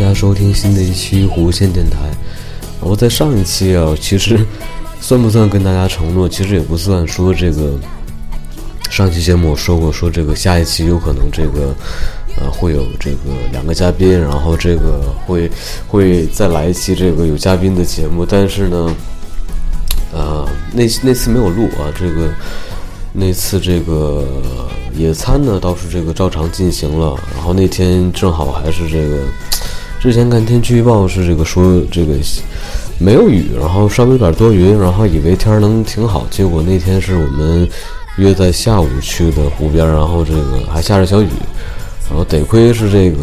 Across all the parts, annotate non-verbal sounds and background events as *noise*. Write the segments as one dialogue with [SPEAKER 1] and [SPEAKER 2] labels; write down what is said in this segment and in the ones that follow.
[SPEAKER 1] 大家收听新的一期弧线电台。然后在上一期啊，其实算不算跟大家承诺？其实也不算。说这个上期节目我说过，说这个下一期有可能这个呃会有这个两个嘉宾，然后这个会会再来一期这个有嘉宾的节目。但是呢，呃，那那次没有录啊，这个那次这个野餐呢倒是这个照常进行了，然后那天正好还是这个之前看天气预报是这个说这个没有雨，然后稍微有点多云，然后以为天儿能挺好，结果那天是我们约在下午去的湖边，然后这个还下着小雨，然后得亏是这个。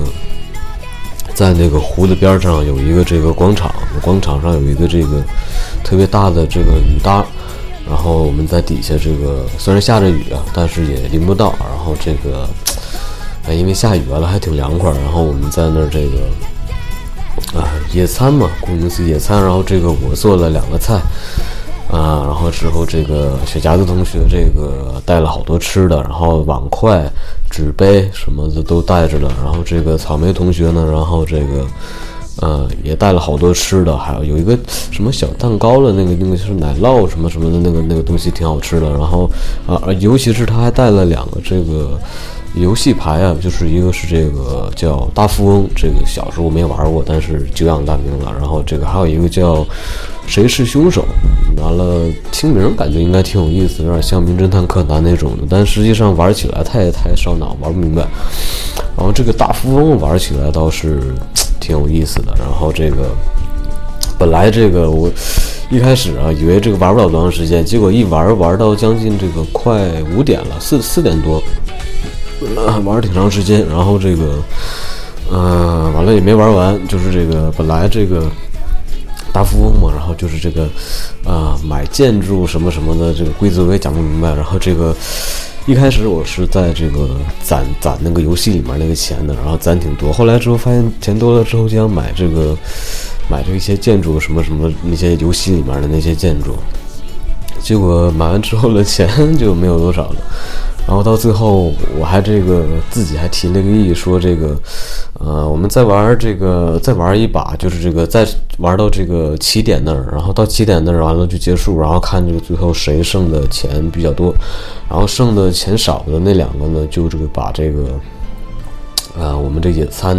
[SPEAKER 1] 在那个湖的边儿上有一个这个广场，广场上有一个这个特别大的这个雨搭，然后我们在底下这个虽然下着雨啊，但是也淋不到。然后这个，因为下雨完了还挺凉快，然后我们在那儿这个啊野餐嘛，顾名思义野餐。然后这个我做了两个菜啊，然后之后这个雪夹子同学这个带了好多吃的，然后碗筷、纸杯什么的都带着了。然后这个草莓同学呢，然后这个。呃，也带了好多吃的，还有有一个什么小蛋糕了，那个那个是奶酪什么什么的那个那个东西挺好吃的。然后啊、尤其是他还带了两个这个游戏牌啊，就是一个是这个叫大富翁，这个小时候没玩过，但是久仰大名了。然后这个还有一个叫谁是凶手，完了听名感觉应该挺有意思，有点像名侦探柯南那种的，但实际上玩起来太太烧脑，玩不明白。然后这个大富翁玩起来倒是挺有意思的。然后这个本来这个我一开始啊，以为这个玩不了多长时间，结果一玩玩到将近这个快五点了，四四点多，呃玩儿挺长时间。然后这个，呃，完了也没玩完，就是这个本来这个。大富翁嘛，然后就是这个，啊、买建筑什么什么的这个规则我也讲不明白。然后这个一开始我是在这个攒攒那个游戏里面那个钱的，然后攒挺多。后来之后发现钱多了之后，就想买这个买这一些建筑什么什么那些游戏里面的那些建筑，结果买完之后的钱 *laughs* 就没有多少了。然后到最后，我还这个自己还提了个议，说这个，呃，我们再玩这个，再玩一把，就是这个再玩到这个起点那儿，然后到起点那儿完了就结束，然后看这个最后谁剩的钱比较多，然后剩的钱少的那两个呢，就这个把这个，呃，我们这野餐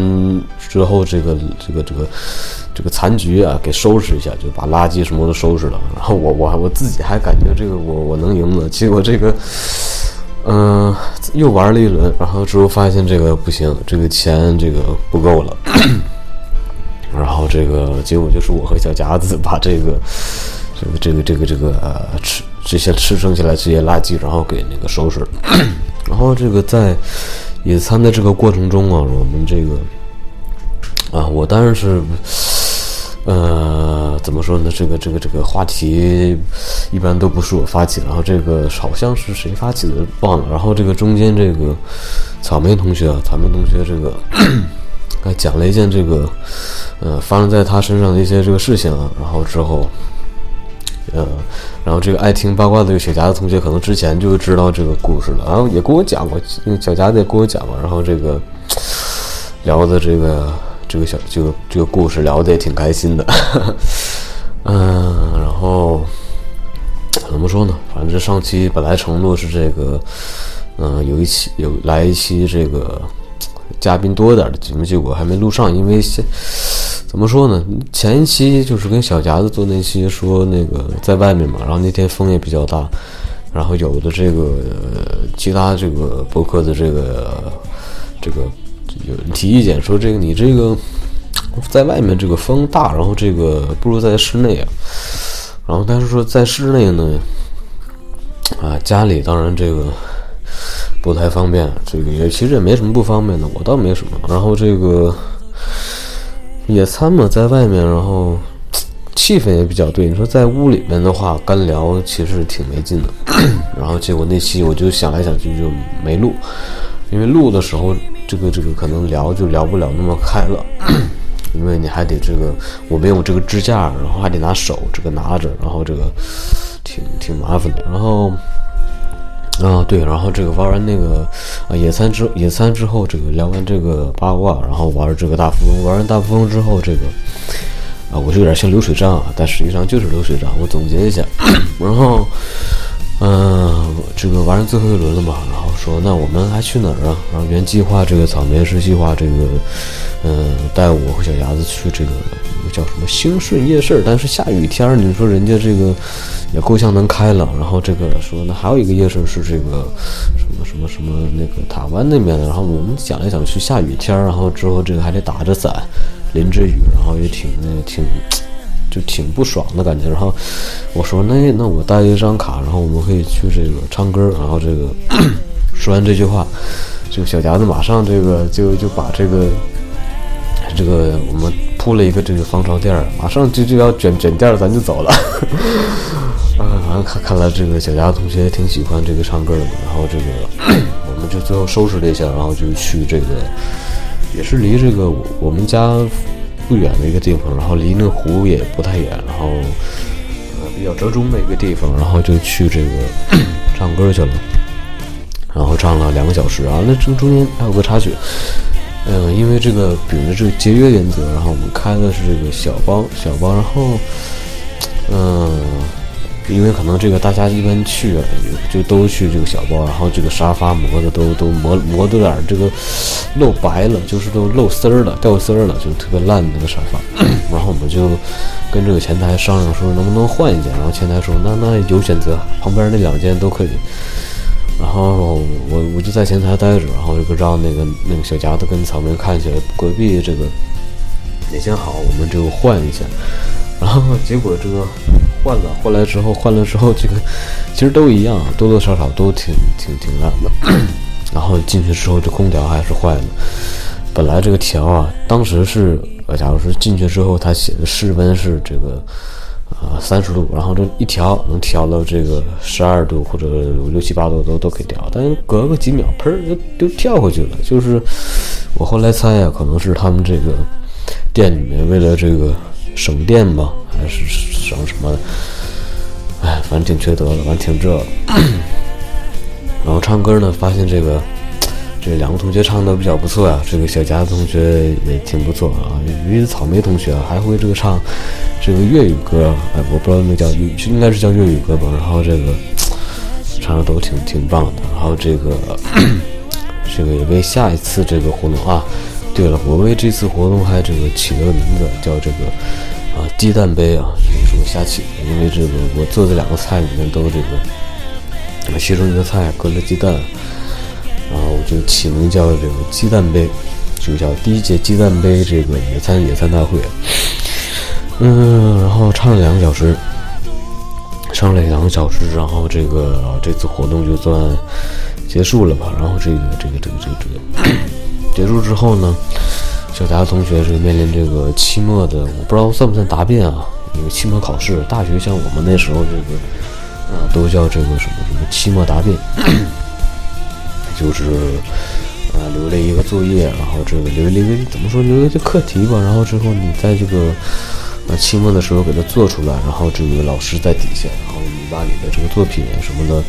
[SPEAKER 1] 之后这个这个这个这个残局啊给收拾一下，就把垃圾什么都收拾了。然后我我我自己还感觉这个我我能赢呢，结果这个。嗯、又玩了一轮，然后之后发现这个不行，这个钱这个不够了，*clears throat* 然后这个结果就是我和小夹子把这个这个这个这个这个呃吃这些吃剩下来这些垃圾，然后给那个收拾，*clears throat* 然后这个在野餐的这个过程中啊，我们这个啊，我当然是。呃，怎么说呢？这个这个这个话题一般都不是我发起，然后这个好像是谁发起的忘了。然后这个中间这个草莓同学啊，草莓同学这个还 *clears throat* 讲了一件这个呃发生在他身上的一些这个事情啊。然后之后呃，然后这个爱听八卦的这个小夹子同学可能之前就知道这个故事了，然后也跟我讲过，那个小夹子也跟我讲过，然后这个聊的这个。这个小这个这个故事聊得也挺开心的，*laughs* 嗯，然后怎么说呢？反正上期本来承诺是这个，嗯、有一期有来一期这个嘉宾多点的节目，结果还没录上，因为现怎么说呢？前一期就是跟小夹子做那期说那个在外面嘛，然后那天风也比较大，然后有的这个、呃其他这个博客的这个这个有人提意见说，这个你这个在外面这个风大，然后这个不如在室内啊。然后但是说在室内呢，啊家里当然这个不太方便，这个也其实也没什么不方便的，我倒没什么。然后这个野餐嘛，在外面，然后气氛也比较对。你说在屋里面的话，干聊其实挺没劲的。*coughs* 然后结果那期我就想来想去就没录，因为录的时候这个这个可能聊就聊不了那么开了，*coughs* 因为你还得这个我没有这个支架，然后还得拿手这个拿着，然后这个挺挺麻烦的。然后。啊，对，然后这个玩完那个啊野餐之野餐之后，这个聊完这个八卦，然后玩这个大富翁，玩完大富翁之后，这个啊我就有点像流水账啊，但实际上就是流水账。我总结一下，然后嗯、这个玩完最后一轮了嘛，然后说那我们还去哪儿啊？然后原计划这个草莓是计划这个嗯、带我和小鸭子去这个叫什么兴顺夜市，但是下雨天儿，你说人家这个也够呛能开了。然后这个说那还有一个夜市是这个什么什么什么那个塔湾那边的。然后我们想来想去，下雨天儿，然后之后这个还得打着伞，淋着雨，然后也挺那挺就挺不爽的感觉。然后我说那那我带一张卡，然后我们可以去这个唱歌。然后这个 *coughs* 说完这句话，这个小夹子马上这个就就把这个。这个我们铺了一个这个防潮垫儿，马上就就要卷卷垫儿，咱就走了。*laughs* 啊，然后看看来这个小夹子同学挺喜欢这个唱歌的，然后这个 *coughs* 我们就最后收拾了一下，然后就去这个也是离这个我们家不远的一个地方，然后离那湖也不太远，然后呃比较折中的一个地方，然后就去这个 *coughs* 唱歌去了，然后唱了两个小时啊，那中中间还有个插曲。嗯，因为这个秉着这个节约原则，然后我们开的是这个小包小包，然后，嗯，因为可能这个大家一般去啊，就都去这个小包，然后这个沙发磨的都都磨磨的有点这个露白了，就是都露丝儿了，掉丝儿了，就特别烂的那个沙发。*clears throat* 然后我们就跟这个前台商量说能不能换一件，然后前台说那那有选择，旁边那两件都可以。然后我我就在前台待着，然后就让那个那个小夹子跟草莓看起来隔壁这个哪件好，我们就换一下。然后结果这个换了，换来之后换了之后，这个其实都一样，多多少少都挺挺挺烂的。然后进去之后，这空调还是坏的。本来这个调啊，当时是呃，假如说进去之后，它写的室温是这个。啊，三十度，然后这一调能调到这个十二度或者六七八度都都可以调，但隔个几秒，砰就就跳回去了。就是我后来猜呀，可能是他们这个店里面为了这个省电吧，还是省什么？哎，反正挺缺德的，反正挺这。*coughs* 然后唱歌呢，发现这个这两个同学唱的比较不错呀，这个小夹子同学也挺不错啊，尤其是草莓同学啊，还会这个唱。这个粤语歌，哎，我不知道那叫粤，应该是叫粤语歌吧。然后这个唱的都挺挺棒的。然后这个 *coughs* 这个也为下一次这个活动啊，对了，我为这次活动还这个起了个名字，叫这个啊鸡蛋杯啊，是我瞎起的。因为这个我做的两个菜里面都这个，其中一个菜搁了鸡蛋，然后我就起名叫这个鸡蛋杯，就叫第一届鸡蛋杯这个野餐野餐大会。嗯，然后唱了两个小时，唱了两个小时，然后这个这次活动就算结束了吧。然后这个这个这个这个这个结束之后呢，小达同学是面临这个期末的，我不知道算不算答辩啊？因为期末考试，大学像我们那时候这个啊都叫这个什么什么期末答辩，*coughs* 就是啊留了一个作业，然后这个留了一个怎么说留了一个课题吧，然后之后你在这个。啊，期末的时候给它做出来，然后这个老师在底下，然后你把你的这个作品什么的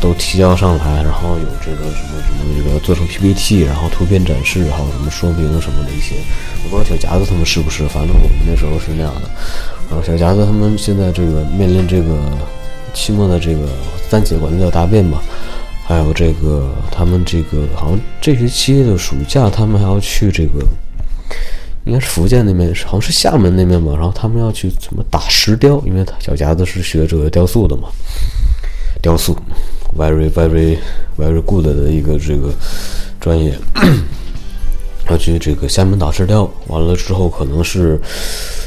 [SPEAKER 1] 都提交上来，然后有这个什么什么这个做成 PPT，然后图片展示，还有什么说明什么的一些。我不知道小夹子他们是不是，反正我们那时候是那样的。然后小夹子他们现在这个面临这个期末的这个暂且管它叫答辩吧，还有这个他们这个好像这学期的暑假他们还要去这个。应该是福建那边，好像是厦门那边吧。然后他们要去怎么打石雕，因为他小夹子是学这个雕塑的嘛。雕塑，very very very good 的一个这个专业。*clears throat* 要去这个厦门打石雕，完了之后可能是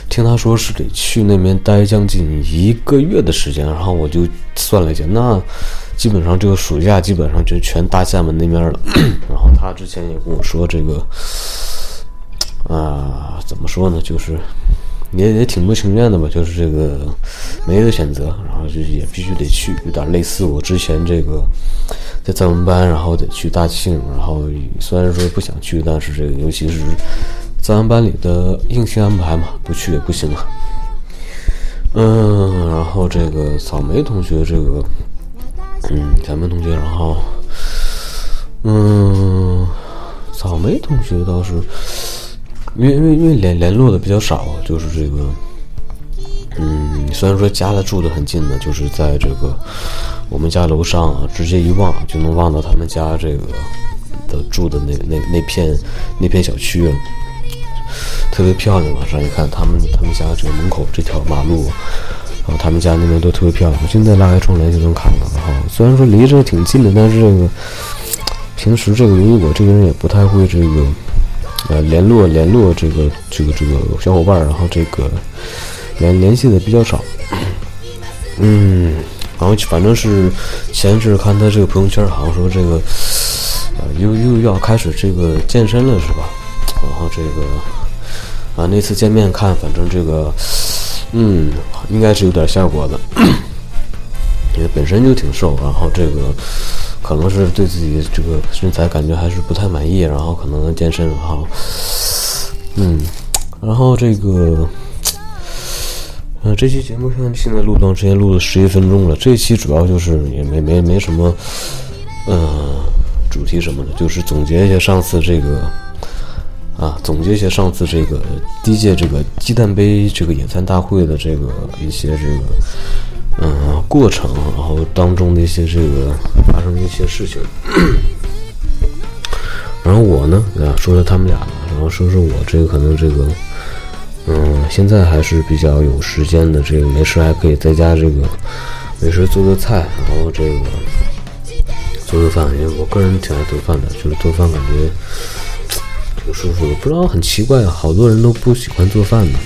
[SPEAKER 1] 听他说是得去那边待将近一个月的时间，然后我就算了一下，那基本上这个暑假基本上就全大厦门那边了。*clears throat* 然后他之前也跟我说这个，啊，怎么说呢，就是也也挺不情愿的吧，就是这个没得选择，然后就也必须得去，有点类似我之前这个。在藏文班，然后得去大庆，然后虽然说不想去，但是这个尤其是藏文班里的硬性安排嘛，不去也不行啊。嗯，然后这个草莓同学，这个嗯，咱们同学，然后嗯，草莓同学倒是，因为因为因为联联络的比较少，就是这个嗯，虽然说家的住的很近的，就是在这个。我们家楼上啊，直接一望就能望到他们家这个的住的那那那片那片小区，特别漂亮。往上一看，他们他们家这个门口这条马路，然后他们家那边都特别漂亮。现在拉开窗帘就能看到。然后虽然说离着挺近的，但是这个平时这个由于我这个人也不太会这个呃联络联络这个这个这个小伙伴，然后这个联联系的比较少，嗯。然后反正是前一阵看他这个朋友圈，好像说这个，呃，又又要开始这个健身了，是吧？然后这个啊，那次见面看，反正这个，嗯，应该是有点效果的，*coughs* 因为本身就挺瘦，然后这个可能是对自己这个身材感觉还是不太满意，然后可能健身，然后，嗯，然后这个。呃，这期节目现在现在录段时间录了十一分钟了。这期主要就是也没没没什么，呃，主题什么的，就是总结一下上次这个，啊，总结一下上次这个第一届这个鸡蛋杯这个野餐大会的这个一些这个，过程，然后当中的一些这个发生的一些事情。*clears throat* 然后我呢，啊，说说他们俩，然后说说我这个可能这个。嗯，现在还是比较有时间的，这个没事还可以在家这个没事做做菜，然后这个做做饭，因为我个人挺爱做饭的，就是做饭感觉挺舒服的。不知道很奇怪，好多人都不喜欢做饭的，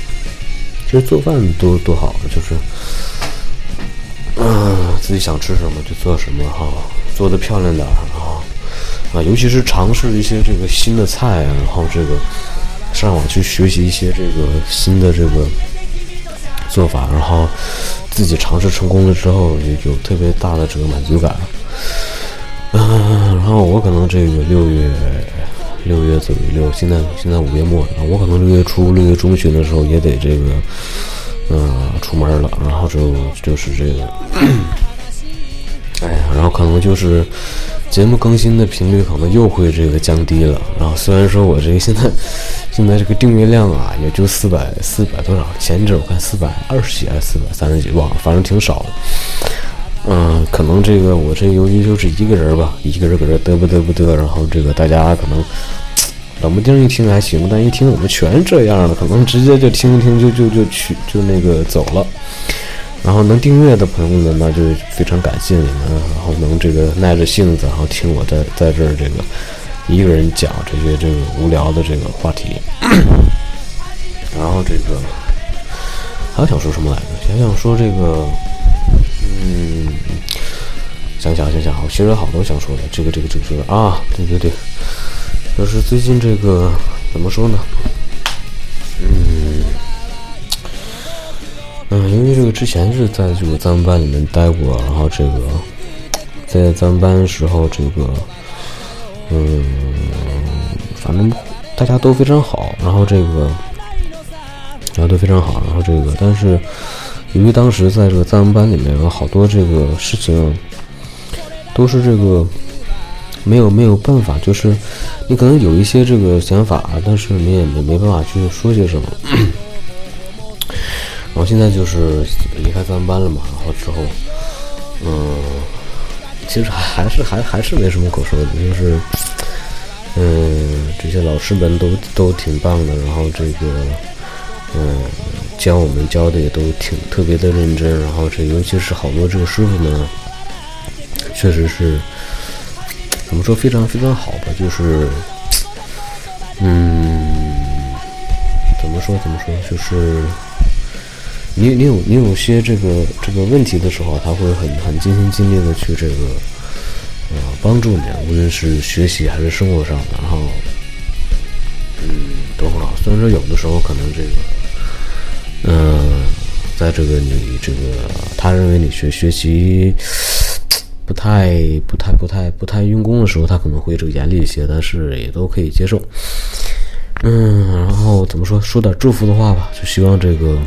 [SPEAKER 1] 其实做饭多多好，就是嗯，自己想吃什么就做什么哈，做的漂亮点啊啊，尤其是尝试一些这个新的菜，然后这个。上网去学习一些这个新的这个做法，然后自己尝试成功了之后，有特别大的这个满足感。嗯，然后我可能这个六月六月左右，六现在现在五月末，我可能六月初六月中旬的时候也得这个嗯出门了，然后就就是这个，哎呀，然后可能就是节目更新的频率可能又会这个降低了。然后虽然说我这个现在。现在这个订阅量啊，也就四百四百多少？前一阵我看四百二十几还是四百三十几，忘了，反正挺少的。嗯，可能这个我这由于就是一个人吧，一个人搁这嘚啵嘚啵嘚，然后这个大家可能冷不丁一听还行，但一听怎么全这样了，可能直接就听一听就就就去就那个走了。然后能订阅的朋友们，那就非常感谢你们，然后能这个耐着性子，然后听我在在这儿这个。一个人讲这些这个无聊的这个话题，然后这个还想说什么来着？想想说这个，嗯，想想想想，我其实好多想说的。这个这个这个这个啊，对对对，就是最近这个怎么说呢？嗯嗯，因为这个之前是在这个咱们班里面待过，然后这个在咱们班的时候这个。嗯，反正大家都非常好，然后这个，然后都非常好，然后这个，但是由于当时在这个藏文班里面有好多这个事情，都是这个没有没有办法，就是你可能有一些这个想法，但是你也没没办法去说些什么。*coughs* 然后现在就是离开藏文班了嘛，然后之后，嗯。其实还是还还是没什么可说的，就是，嗯，这些老师们都都挺棒的，然后这个，嗯，教我们教的也都挺特别的认真，然后这尤其是好多这个师傅们，确实是怎么说非常非常好吧，就是嗯，怎么说怎么说，就是你你有你有些这个这个问题的时候，他会很很尽心尽力的去这个呃帮助你，无论是学习还是生活上，然后嗯都很好。虽然说有的时候可能这个嗯、在这个你这个他认为你学学习不太不太不太不太用功的时候，他可能会这个严厉一些，但是也都可以接受。嗯，然后怎么说？说点祝福的话吧，就希望这个，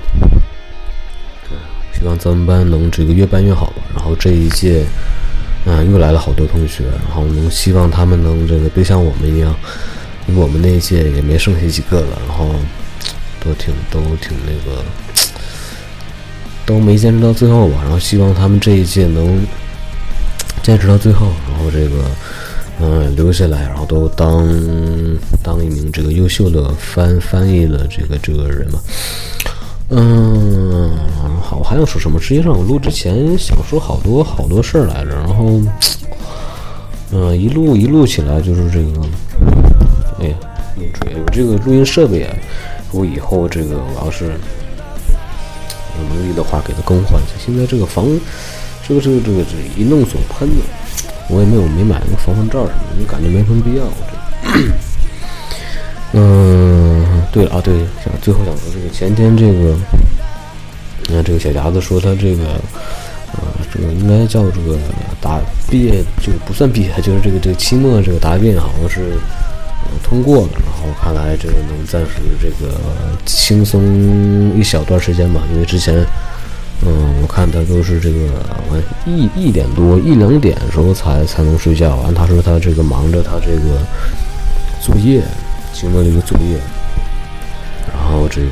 [SPEAKER 1] 希望咱们班能这个越办越好吧。然后这一届，嗯，又来了好多同学，然后能希望他们能这个别像我们一样，因为我们那一届也没剩下几个了，然后都挺都挺那个，都没坚持到最后吧。然后希望他们这一届能坚持到最后，然后这个。嗯，留下来，然后都当当一名这个优秀的翻翻译的这个这个人嘛。嗯，好，我还想说什么？实际上我录之前想说好多好多事儿来着，然后，嗯，一录一录起来就是这个，哎呀，录锤！我这个录音设备啊，我以后这个我要是有能力的话，给它更换一下。现在这个房，这个这个这个这一弄总喷的。我也没有没买那个防喷罩什么的，就感觉没什么必要。这个，嗯，对了啊，对，最后想说这个前天这个，你看这个小夹子说他这个，呃，这个应该叫这个答毕业，这个不算毕业，就是这个这个期末这个答辩好像是、通过了，然后看来这个能暂时这个轻松一小段时间吧，因为之前。嗯，我看他都是这个一一点多一两点时候才才能睡觉。完，他说他这个忙着他这个作业，期末这个作业，然后这个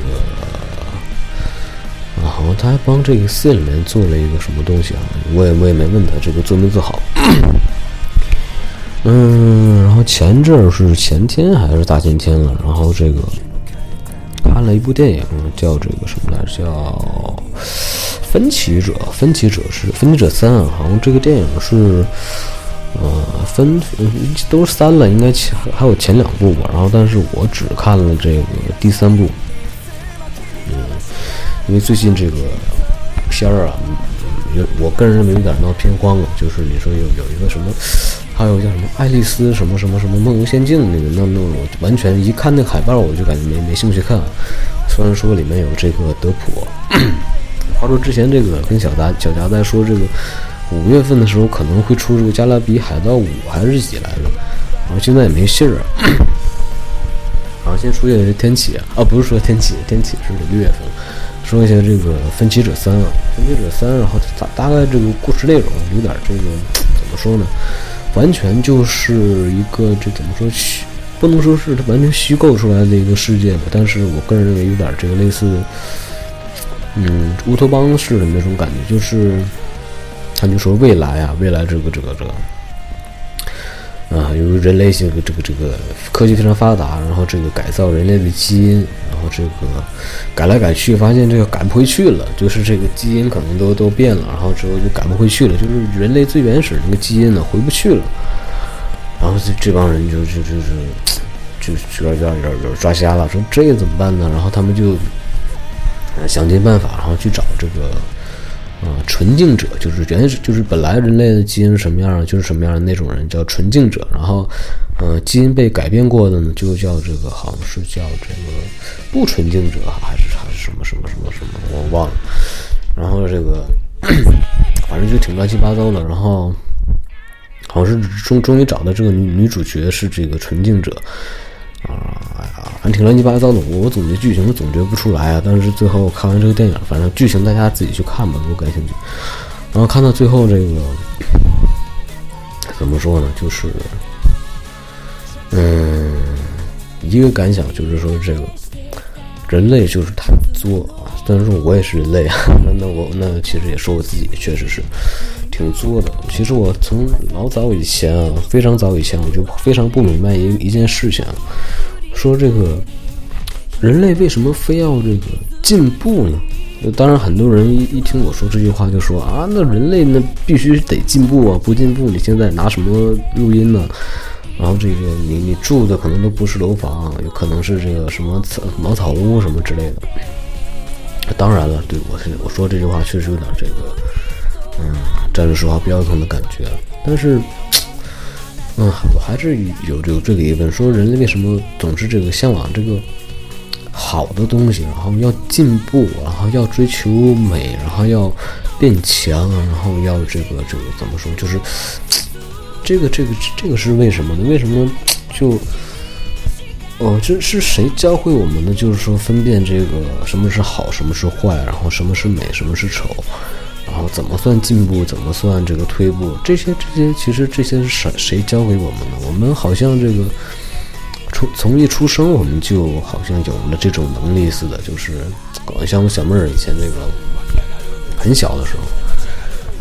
[SPEAKER 1] 啊，好像他还帮这个县里面做了一个什么东西啊，我也我也没问他这个做没做好。嗯，然后前阵儿是前天还是大前天了，然后这个看了一部电影，叫这个什么来着？叫。分歧者，分歧者是分歧者三啊，好像这个电影是，呃，分都是三了，应该前还有前两部吧。然后，但是我只看了这个第三部，嗯，因为最近这个片儿啊，有我个人认为有点闹偏荒了。就是你说有有一个什么，还有叫什么爱丽丝什么什么什么梦游仙境那个，那那我完全一看那海报我就感觉没没兴趣看。虽然说里面有这个德普。*coughs* 话说之前这个跟小达小夹在说这个五月份的时候可能会出这个《加勒比海盗五》还是几来着，然后现在也没信儿。然后先说一下这天启啊，不是说天启，天启是六月份。说一下这个《分歧者三》啊，《分歧者三》，然后大大概这个故事内容有点这个怎么说呢？完全就是一个这怎么说虚，不能说是它完全虚构出来的一个世界吧，但是我个人认为有点这个类似。嗯，乌托邦式的那种感觉，就是他就说未来啊，未来这个这个这个啊，由于人类这个这个这个科技非常发达，然后这个改造人类的基因，然后这个改来改去，发现这个改不回去了，就是这个基因可能都都变了，然后之后就改不回去了，就是人类最原始那个基因呢回不去了，然后这这帮人就就就是就有点有点有点抓瞎了，说这怎么办呢？然后他们就。想尽办法，然后去找这个，呃，纯净者，就是原始，就是本来人类的基因是什么样，就是什么样的那种人叫纯净者。然后，呃，基因被改变过的呢，就叫这个，好像是叫这个不纯净者，还是还是什么什么什么什么，我忘了。然后这个，反正就挺乱七八糟的。然后，好像是终终于找到这个女女主角是这个纯净者。反正挺乱七八糟的。我总结剧情总结不出来啊。但是最后看完这个电影，反正剧情大家自己去看吧，如果感兴趣。然后看到最后这个，怎么说呢？就是，嗯，一个感想就是说，这个人类就是太作啊。虽然说我也是人类啊，*laughs* 那那我那其实也说我自己确实是挺作的。其实我从老早以前啊，非常早以前，我就非常不明白一一件事情，说这个人类为什么非要这个进步呢？当然，很多人一一听我说这句话，就说啊，那人类那必须得进步啊，不进步你现在拿什么录音呢？然后这个你你住的可能都不是楼房，有可能是这个什么茅草屋什么之类的。当然了，对我是我说这句话确实有点这个，嗯，站着说话不腰疼的感觉。但是，嗯，我还是有有这个疑问，说人类为什么总是这个向往这个好的东西，然后要进步，然后要追求美，然后要变强，然后要这个这个怎么说，就是 *tsk* 这个这个这个是为什么呢？为什么就？哦，这是谁教会我们的？就是说分辨这个什么是好，什么是坏，然后什么是美，什么是丑，然后怎么算进步，怎么算这个退步？这些这些其实这些是谁谁教给我们的？我们好像这个出从一出生我们就好像有了这种能力似的，就是像我小妹儿以前这个很小的时候。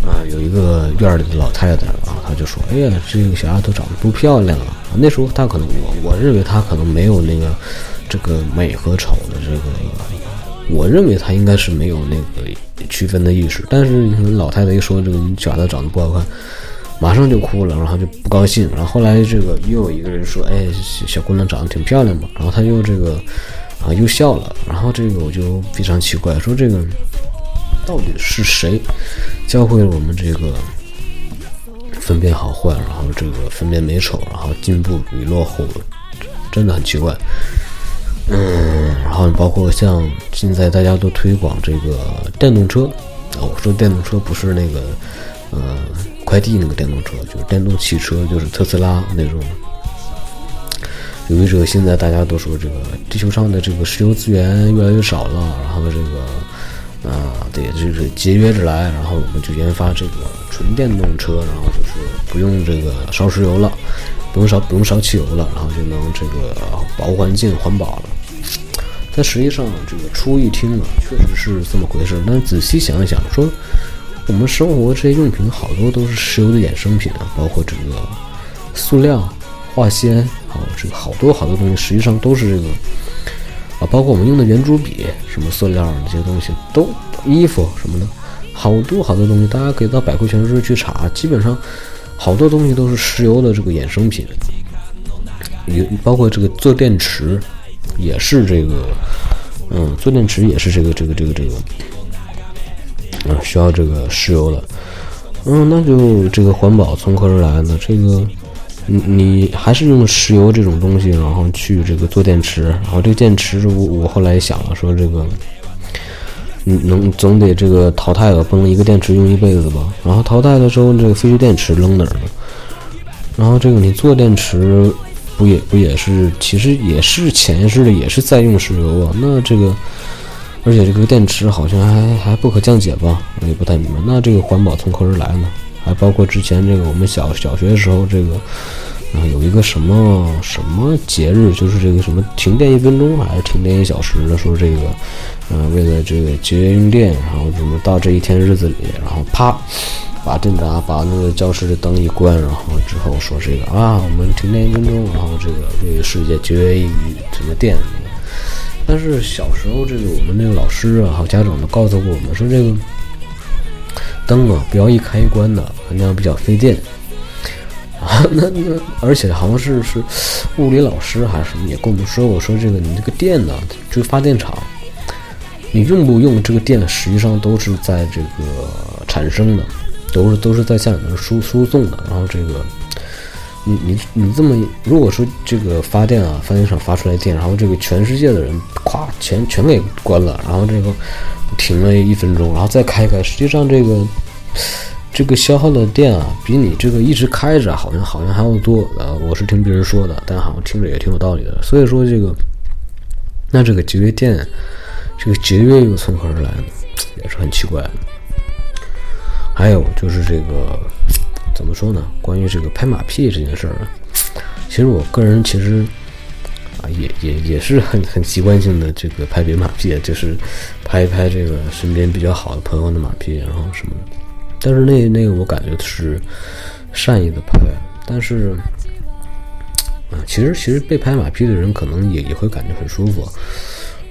[SPEAKER 1] 啊，有一个院里的老太太啊，她就说：“哎呀，这个小丫头长得不漂亮啊。”那时候她可能我我认为她可能没有那个这个美和丑的这个，我认为他应该是没有那个区分的意识。但是老太太一说这个小丫头长得不好看，马上就哭了，然后就不高兴。然后后来这个又有一个人说：“哎，小姑娘长得挺漂亮嘛。”然后她又这个啊又笑了。然后这个我就非常奇怪，说这个。到底是谁教会了我们这个分辨好坏，然后这个分辨美丑，然后进步与落后，真的很奇怪。嗯，然后包括像现在大家都推广这个电动车，我说电动车不是那个呃快递那个电动车，就是电动汽车，就是特斯拉那种。由于这个现在大家都说这个地球上的这个石油资源越来越少了，然后这个。啊，对，就是节约着来，然后我们就研发这个纯电动车，然后就是不用这个烧石油了，不用烧不用烧汽油了，然后就能这个保护环境、环保了。但实际上，这个初一听啊，确实是这么回事。但仔细想一想，说我们生活这些用品好多都是石油的衍生品啊，包括这个塑料、化纤，还有这个好多好多东西，实际上都是这个。啊，包括我们用的圆珠笔，什么塑料那些东西，都衣服什么的，好多好多东西，大家可以到百科全书去查，基本上好多东西都是石油的这个衍生品。也包括这个做电池，也是这个，嗯，做电池也是这个这个这个这个，嗯，需要这个石油的。嗯，那就这个环保从何而来呢？这个。你你还是用石油这种东西，然后去这个做电池，然后这个电池，我我后来想了，说这个，你能总得这个淘汰了，不能一个电池用一辈子吧？然后淘汰的时候，这个废旧电池扔哪儿呢？然后这个你做电池，不也不也是，其实也是潜意识的也是在用石油啊？那这个，而且这个电池好像还还不可降解吧？我也不太明白。那这个环保从何而来呢？还包括之前这个我们小小学的时候，这个啊有一个什么什么节日，就是这个什么停电一分钟还是停电一小时的，说这个嗯为了这个节约用电，然后怎么到这一天日子里，然后啪把电闸把那个教室的灯一关，然后之后说这个啊我们停电一分钟，然后这个为世界节约一什么电。但是小时候这个我们那个老师啊，还有家长都告诉过我们说这个。灯啊，不要一开一关的，那样比较费电。啊，那那而且好像是是物理老师还是什么也跟我们说过，说这个你这个电呢，这个发电厂，你用不用这个电，实际上都是在这个产生的，都是都是在向里面输输送的。然后这个，你你你这么如果说这个发电啊，发电厂发出来电，然后这个全世界的人咵全全给关了，然后这个。停了一分钟，然后再开开，实际上这个这个消耗的电啊，比你这个一直开着好像好像还要多啊。我是听别人说的，但好像听着也挺有道理的。所以说这个，那这个节约电，这个节约又从何而来呢？也是很奇怪。还有就是这个怎么说呢？关于这个拍马屁这件事儿啊，其实我个人其实。啊，也也也是很很习惯性的这个拍别人马屁，就是拍一拍这个身边比较好的朋友的马屁，然后什么的。但是那那个我感觉是善意的拍，但是啊，其实其实被拍马屁的人可能也也会感觉很舒服。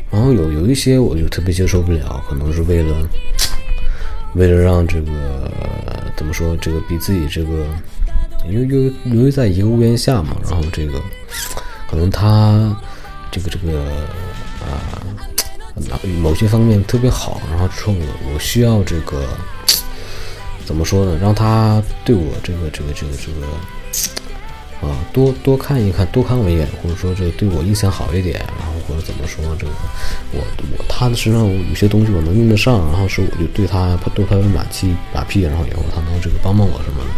[SPEAKER 1] 然后有有一些我就特别接受不了，可能是为了为了让这个怎么说，这个比自己这个，因为由由于在一个屋檐下嘛，然后这个可能他这个这个啊、某些方面特别好，然后之后我我需要这个怎么说呢，让他对我这个这个这个这个。啊，多多看一看，多看我一眼，或者说这个对我印象好一点，然后或者怎么说，这个我我他的身上有些东西我能用得上，然后是我就对他多拍拍马屁马屁，然后以后他能这个帮帮我什么的，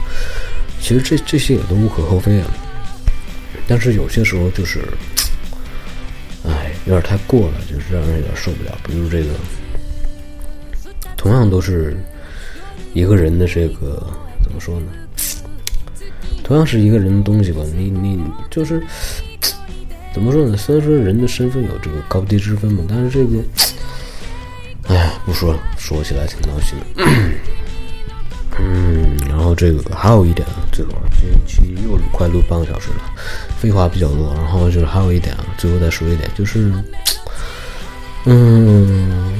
[SPEAKER 1] 其实这这些也都无可厚非啊。但是有些时候就是，哎，有点太过了，就是让人有点受不了。比如这个，同样都是一个人的这个怎么说呢？同样是一个人的东西吧，你你就是怎么说呢？虽然说人的身份有这个高低之分嘛，但是这个，哎呀，不说了，说起来挺闹心的。*clears throat* 嗯，然后这个还有一点啊，最后这期又快录半个小时了，废话比较多。然后就是还有一点啊，最后再说一点，就是，嗯，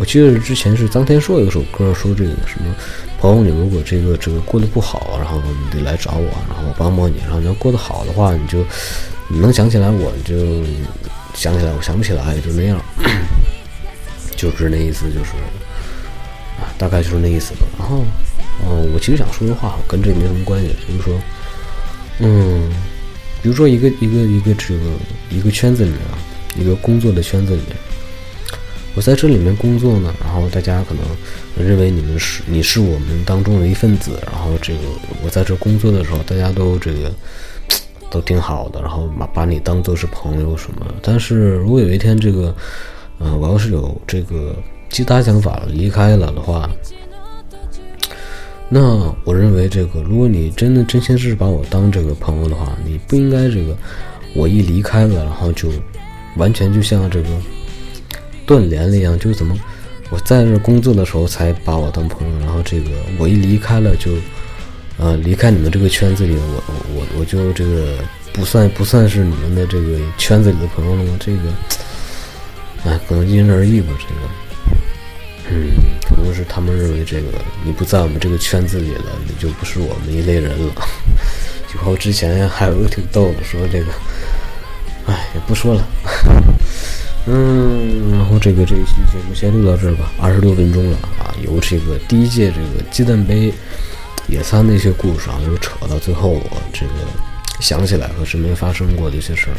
[SPEAKER 1] 我记得之前是臧天朔有首歌说这个什么。朋友，你如果这个这个过得不好，然后你得来找我，然后我帮帮你。然后你要过得好的话，你就你能想起来我，就想起来；我想不起来，就那样。就是那意思，就是啊，大概就是那意思吧。然后，嗯，我其实想说的话跟这没什么关系，就是说，嗯，比如说一个一个一个这个一个圈子里面啊，一个工作的圈子里面。我在这里面工作呢，然后大家可能认为你们是你是我们当中的一份子，然后这个我在这工作的时候，大家都这个都挺好的，然后把把你当做是朋友什么。但是如果有一天这个，嗯、我要是有这个其他想法离开了的话，那我认为这个，如果你真的真心是把我当这个朋友的话，你不应该这个我一离开了，然后就完全就像这个。断联了一样，就是怎么我在这工作的时候才把我当朋友，然后这个我一离开了就，呃，离开你们这个圈子里，我我我就这个不算不算是你们的这个圈子里的朋友了吗？这个，哎，可能因人而异吧。这个，嗯，可能是他们认为这个你不在我们这个圈子里了，你就不是我们一类人了。*laughs* 就和之前还有个挺逗的，说这个，哎，也不说了。嗯，然后这个这一期节目先录到这儿吧，二十六分钟了啊，由这个第一届这个鸡蛋杯野餐的一些故事啊，又扯到最后我这个想起来和身边发生过的一些事儿。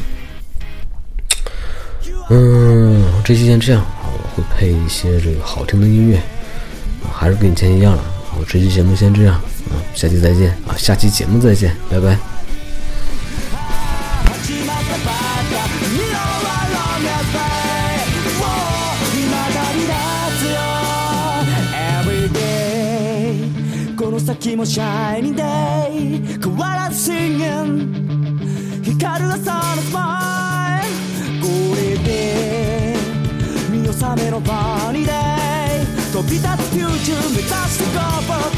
[SPEAKER 1] 嗯，这期先这样啊，我会配一些这个好听的音乐，还是跟以前一样。我这期节目先这样啊，下期再见啊，下期节目再见，拜拜。
[SPEAKER 2] 先もシャイニンデイ変わらず singing 光る朝のスマイル。これで見納めのバニーデイ飛び立つフューチャー目指して Go for